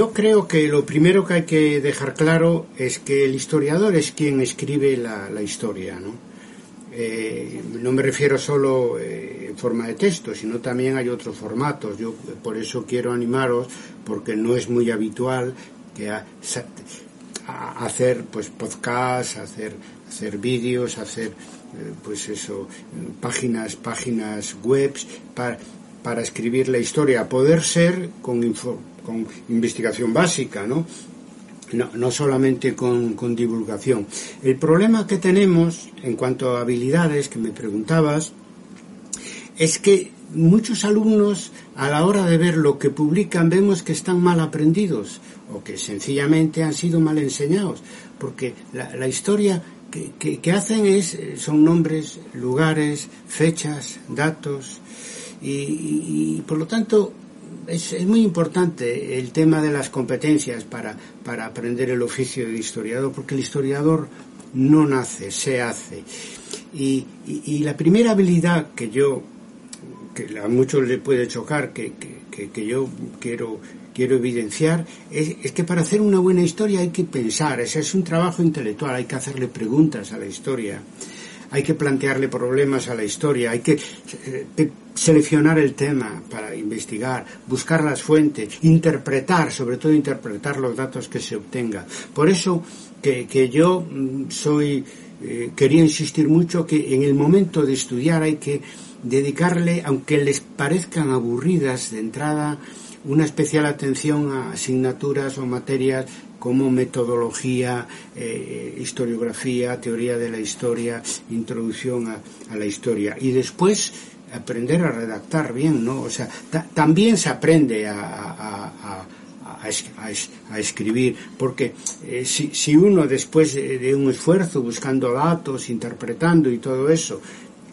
Yo creo que lo primero que hay que dejar claro es que el historiador es quien escribe la, la historia, ¿no? Eh, no me refiero solo eh, en forma de texto, sino también hay otros formatos. Yo por eso quiero animaros, porque no es muy habitual que a, a hacer pues podcasts, hacer hacer vídeos, hacer eh, pues eso, páginas, páginas webs para, para escribir la historia, poder ser con, info, con investigación básica, ¿no? No, no solamente con, con, divulgación. El problema que tenemos en cuanto a habilidades que me preguntabas es que muchos alumnos a la hora de ver lo que publican vemos que están mal aprendidos o que sencillamente han sido mal enseñados porque la, historia que, que, hacen es son nombres, lugares, fechas, datos y por lo tanto es, es, muy importante el tema de las competencias para, para aprender el oficio de historiador, porque el historiador no nace, se hace. Y, y, la primera habilidad que yo, que a muchos le puede chocar, que, que, que yo quiero, quiero evidenciar, es, es, que para hacer una buena historia hay que pensar, ese es un trabajo intelectual, hay que hacerle preguntas a la historia hay que plantearle problemas a la historia, hay que eh, seleccionar el tema para investigar, buscar las fuentes, interpretar, sobre todo interpretar los datos que se obtenga. Por eso que, que yo mm, soy, eh, quería insistir mucho que en el momento de estudiar hay que dedicarle, aunque les parezcan aburridas de entrada, una especial atención a asignaturas o materias como metodología, eh, historiografía, teoría de la historia, introducción a, la historia. Y después aprender a redactar bien, ¿no? O sea, también se aprende a, escribir, porque eh, si, uno después de, de, un esfuerzo buscando datos, interpretando y todo eso,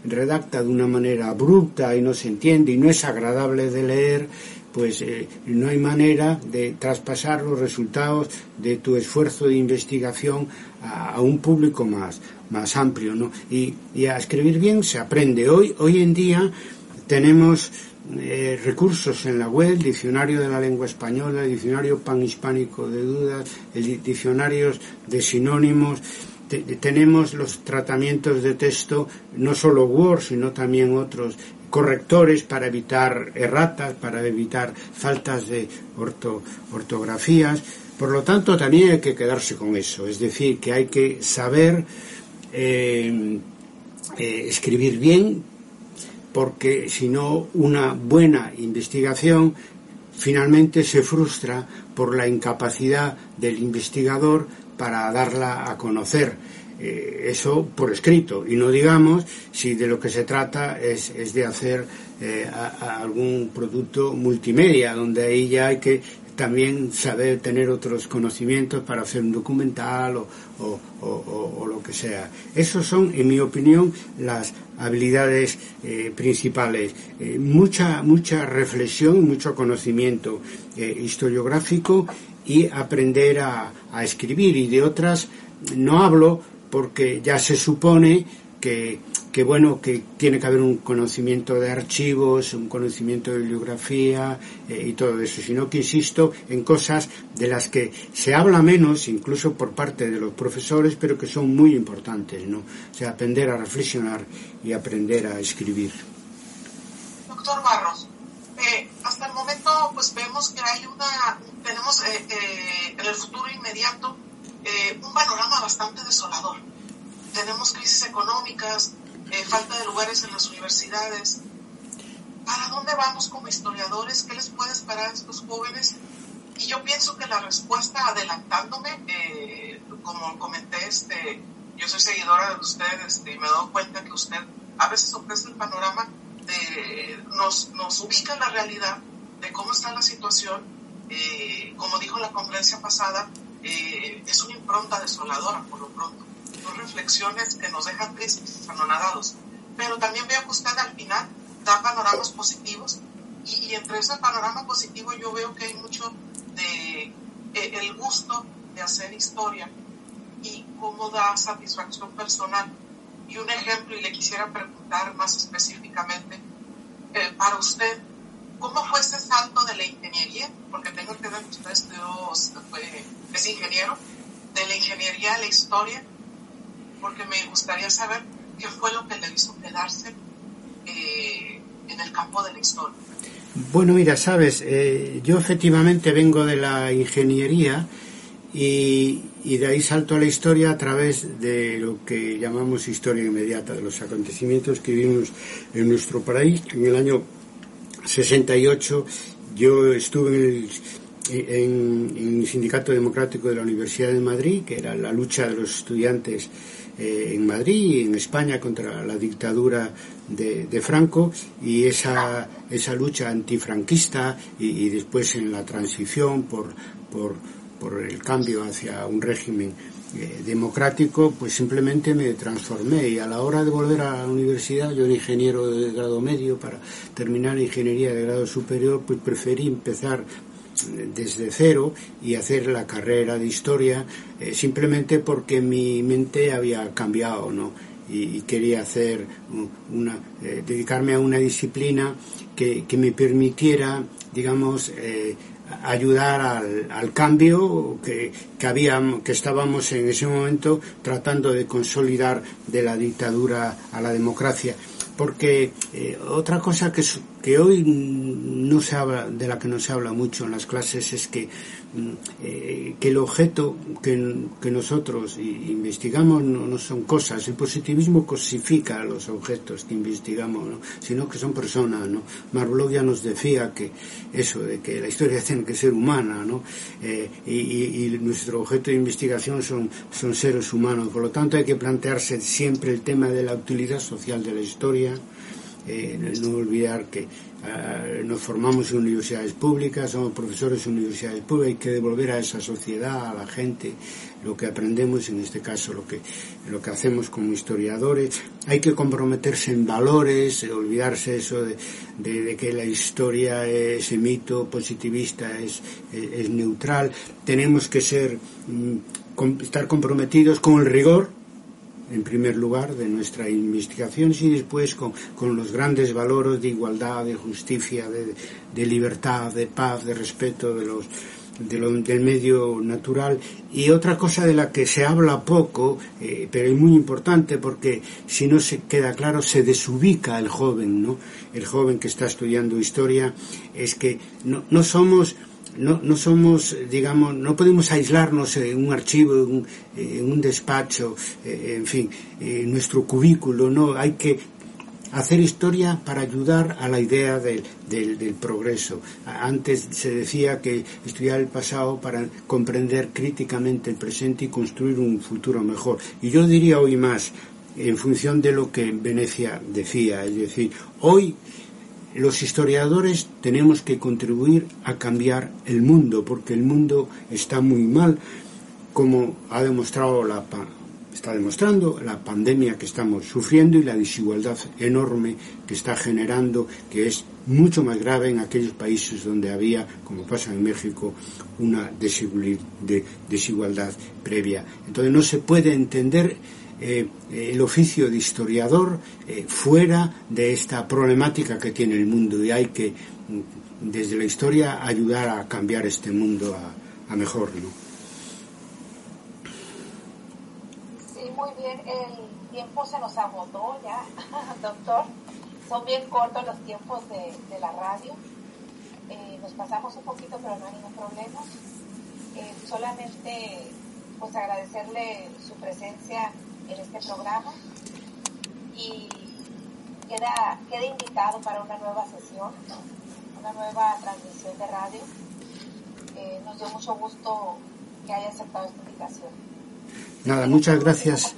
redacta de una manera abrupta y no se entiende y no es agradable de leer, pues eh, no hay manera de traspasar los resultados de tu esfuerzo de investigación a, un público más, más amplio, ¿no? Y, y, a escribir bien se aprende. Hoy, hoy en día tenemos eh, recursos en la web, diccionario de la lengua española, diccionario panhispánico de dudas, diccionarios de sinónimos, te, tenemos los tratamientos de texto, no solo Word, sino también otros correctores para evitar erratas, para evitar faltas de orto, ortografías. Por lo tanto, también hay que quedarse con eso, es decir, que hay que saber eh, eh, escribir bien, porque si no, una buena investigación finalmente se frustra por la incapacidad del investigador para darla a conocer eh, eso por escrito. Y no digamos si de lo que se trata es, es de hacer eh, algún producto multimedia donde ahí ya hay que también saber tener otros conocimientos para hacer un documental o, o, o, lo que sea. Esos son, en mi opinión, las habilidades eh, principales. Eh, mucha, mucha reflexión, mucho conocimiento eh, historiográfico y aprender a, a escribir. Y de otras no hablo porque ya se supone que, que, bueno, que tiene que haber un conocimiento de archivos, un conocimiento de bibliografía eh, y todo eso, sino que insisto en cosas de las que se habla menos, incluso por parte de los profesores, pero que son muy importantes, ¿no? O sea, aprender a reflexionar y aprender a escribir. Doctor Barros, eh, hasta el momento pues vemos que hay una, tenemos eh, eh en el futuro inmediato un panorama bastante desolador. Tenemos crisis económicas, eh, falta de lugares en las universidades. ¿Para dónde vamos como historiadores? ¿Qué les puede esperar a estos jóvenes? Y yo pienso que la respuesta, adelantándome, eh, como comenté, este, yo soy seguidora de usted este, y me he dado cuenta que usted a veces ofrece el panorama, de, nos, nos ubica en la realidad de cómo está la situación, eh, como dijo la conferencia pasada, es una impronta desoladora por lo pronto. Reflexiones que nos dejan tristes, anonadados. Pero también veo que usted al final da panoramas positivos y, entre ese panorama positivo yo veo que hay mucho de eh, el gusto de hacer historia y cómo da satisfacción personal. Y un ejemplo, y le quisiera preguntar más específicamente, eh, para usted, ¿cómo fue ese salto de la ingeniería? Porque tengo que ver que usted estudió, es ingeniero, de la ingeniería a la historia, porque me gustaría saber qué fue lo que le hizo quedarse eh, en el campo de la historia. Bueno, mira, sabes, eh, yo efectivamente vengo de la ingeniería y, de ahí salto a la historia a través de lo que llamamos historia inmediata, de los acontecimientos que vivimos en nuestro país. En el año 68 yo estuve en el, Sindicato Democrático de la Universidad de Madrid, que era la lucha de los estudiantes eh, en Madrid y en España contra la dictadura de, Franco y esa, esa lucha antifranquista y, después en la transición por, por, por el cambio hacia un régimen eh, democrático, pues simplemente me transformé. Y a la hora de volver a la universidad, yo era ingeniero de grado medio, para terminar ingeniería de grado superior, pues preferí empezar desde cero y hacer la carrera de historia eh, simplemente porque mi mente había cambiado, ¿no? y, quería hacer una, eh, dedicarme a una disciplina que, que me permitiera, digamos, eh, ayudar al, cambio que, que, que estábamos en ese momento tratando de consolidar de la dictadura a la democracia. Porque otra cosa que, que hoy no se habla, de la que no se habla mucho en las clases es que eh, que el objeto que, nosotros investigamos no, son cosas. El positivismo cosifica a los objetos que investigamos, sino que son personas. ¿no? ya nos decía que eso, de que la historia tiene que ser humana, ¿no? Eh, y, nuestro objeto de investigación son, son seres humanos. Por lo tanto, hay que plantearse siempre el tema de la utilidad social de la historia. Eh, no olvidar que eh, nos formamos en universidades públicas, somos profesores en universidades públicas, hay que devolver a esa sociedad, a la gente, lo que aprendemos, en este caso lo que, lo que hacemos como historiadores. Hay que comprometerse en valores, olvidarse eso de, que la historia es mito positivista, es, es, neutral. Tenemos que ser, mm, estar comprometidos con el rigor, en primer lugar, de nuestra investigación y después con, los grandes valores de igualdad, de justicia, de, libertad, de paz, de respeto de los, del medio natural. Y otra cosa de la que se habla poco, eh, pero es muy importante porque si no se queda claro, se desubica el joven, ¿no? El joven que está estudiando historia, es que no, no somos no, no somos, digamos, no podemos aislarnos en un archivo, en un, despacho, eh, en fin, en nuestro cubículo, no, hay que hacer historia para ayudar a la idea del, del, progreso. Antes se decía que estudiar el pasado para comprender críticamente el presente y construir un futuro mejor. Y yo diría hoy más, en función de lo que Venecia decía, es decir, hoy los historiadores tenemos que contribuir a cambiar el mundo, porque el mundo está muy mal, como ha demostrado la está demostrando la pandemia que estamos sufriendo y la desigualdad enorme que está generando, que es mucho más grave en aquellos países donde había, como pasa en México, una desigualdad previa. Entonces no se puede entender eh, el oficio de historiador eh, fuera de esta problemática que tiene el mundo y hay que mm, desde la historia ayudar a cambiar este mundo a, mejor ¿no? Sí, muy bien, el tiempo se nos agotó ya, doctor. Son bien cortos los tiempos de, la radio. Eh, nos pasamos un poquito, pero no hay ningún problema. solamente pues agradecerle su presencia en este programa y queda, queda invitado para una nueva sesión, una nueva transmisión de radio. Eh, nos dio mucho gusto que haya aceptado esta invitación. Nada, muchas gracias.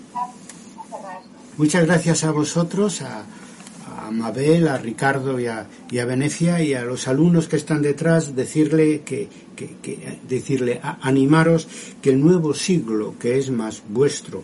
Muchas gracias a vosotros, a, a Mabel, a Ricardo y a, a, Venecia y a los alumnos que están detrás decirle que, que, decirle animaros que el nuevo siglo que es más vuestro